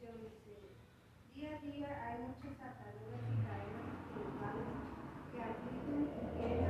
Día a día hay muchos ataduras y cadenas espirituales que admiten y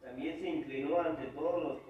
También se inclinó ante todos los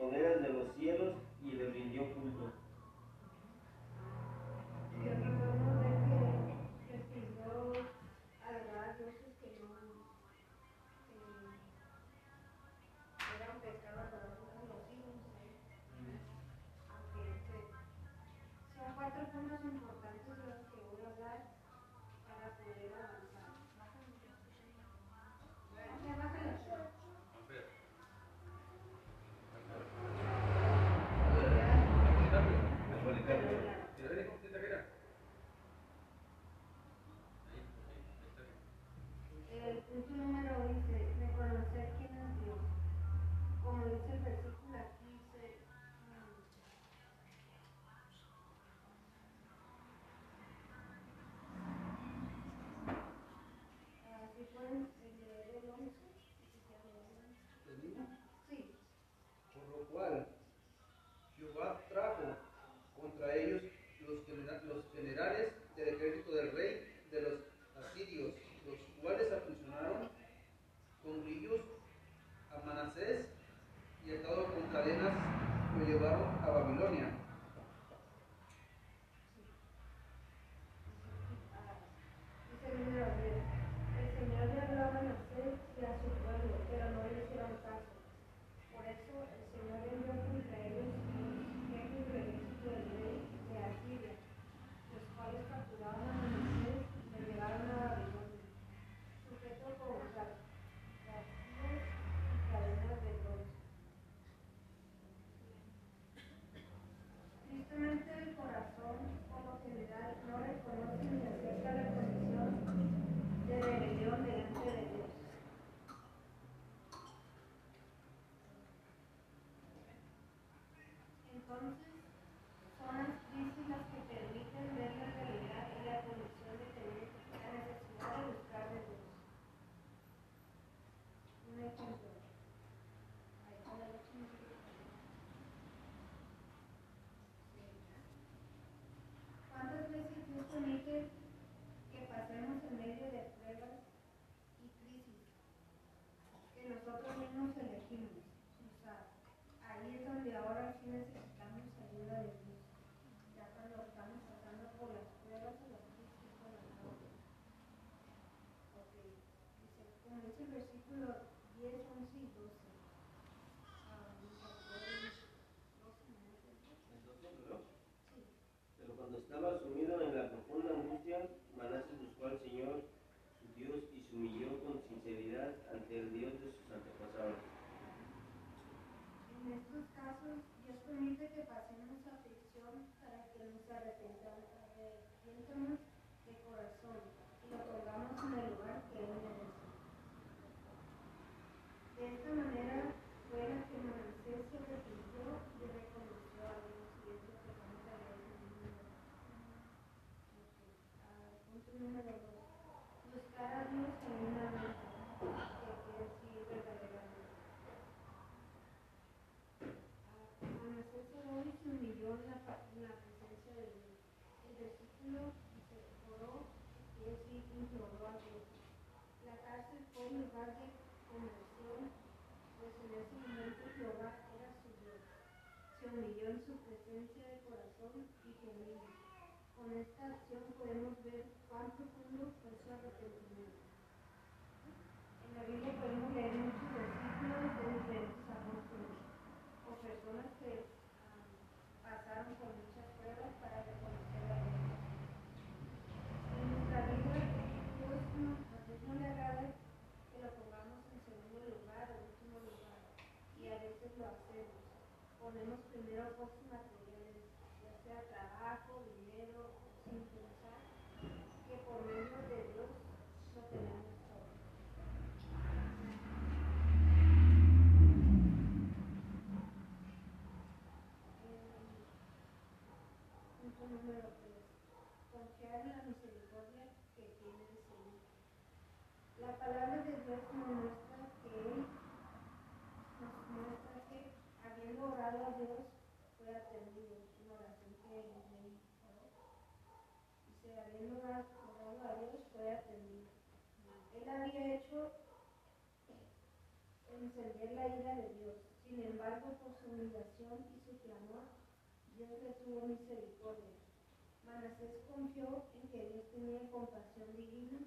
versículo 10, y 12. Pero cuando estaba sumido en la profunda angustia, Manasés buscó al Señor, su Dios, y se humilló con sinceridad ante el Dios interior su presencia de corazón y genuino. Con esta acción podemos ver cuán profundo fue su arrepentimiento. En la Biblia podemos leer muchos había hecho encender la ira de Dios. Sin embargo, por su humillación y su clamor, Dios le tuvo misericordia. Manasés confió en que Dios tenía compasión divina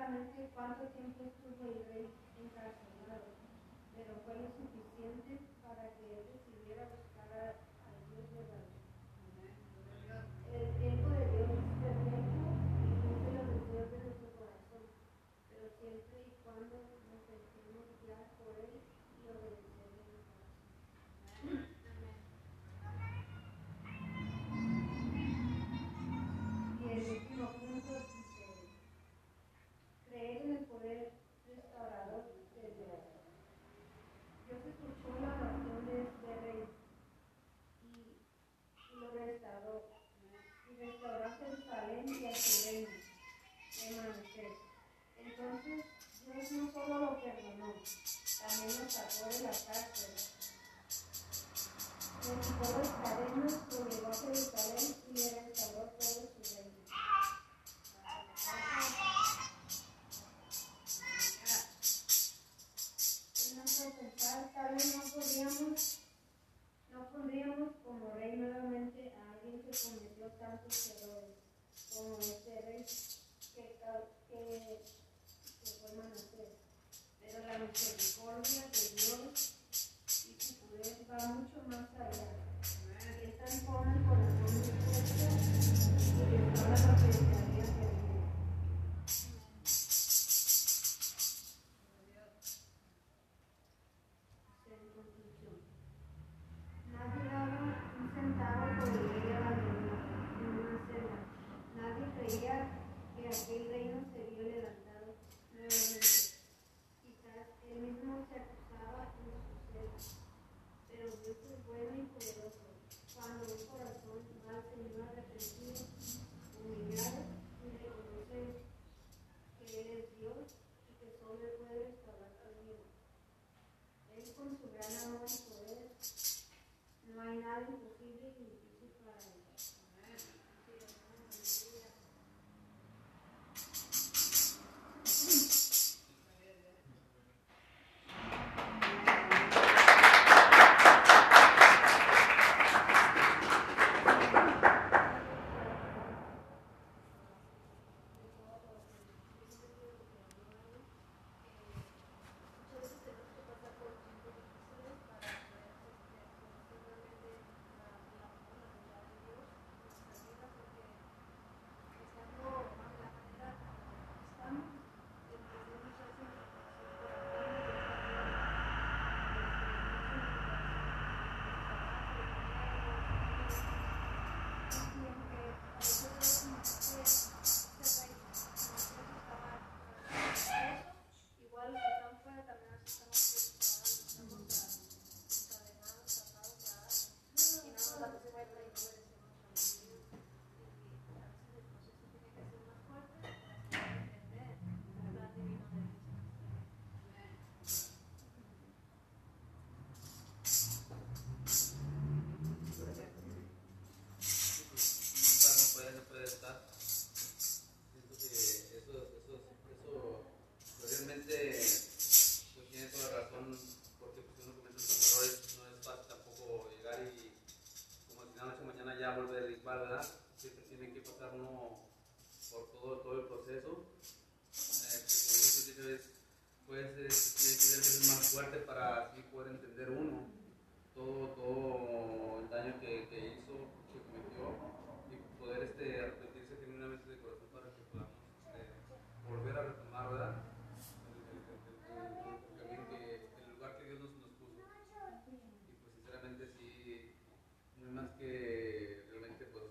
America, quanto tempo tu vai más que realmente pues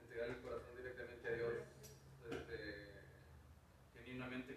entregar el corazón directamente a Dios, pues, este, genuinamente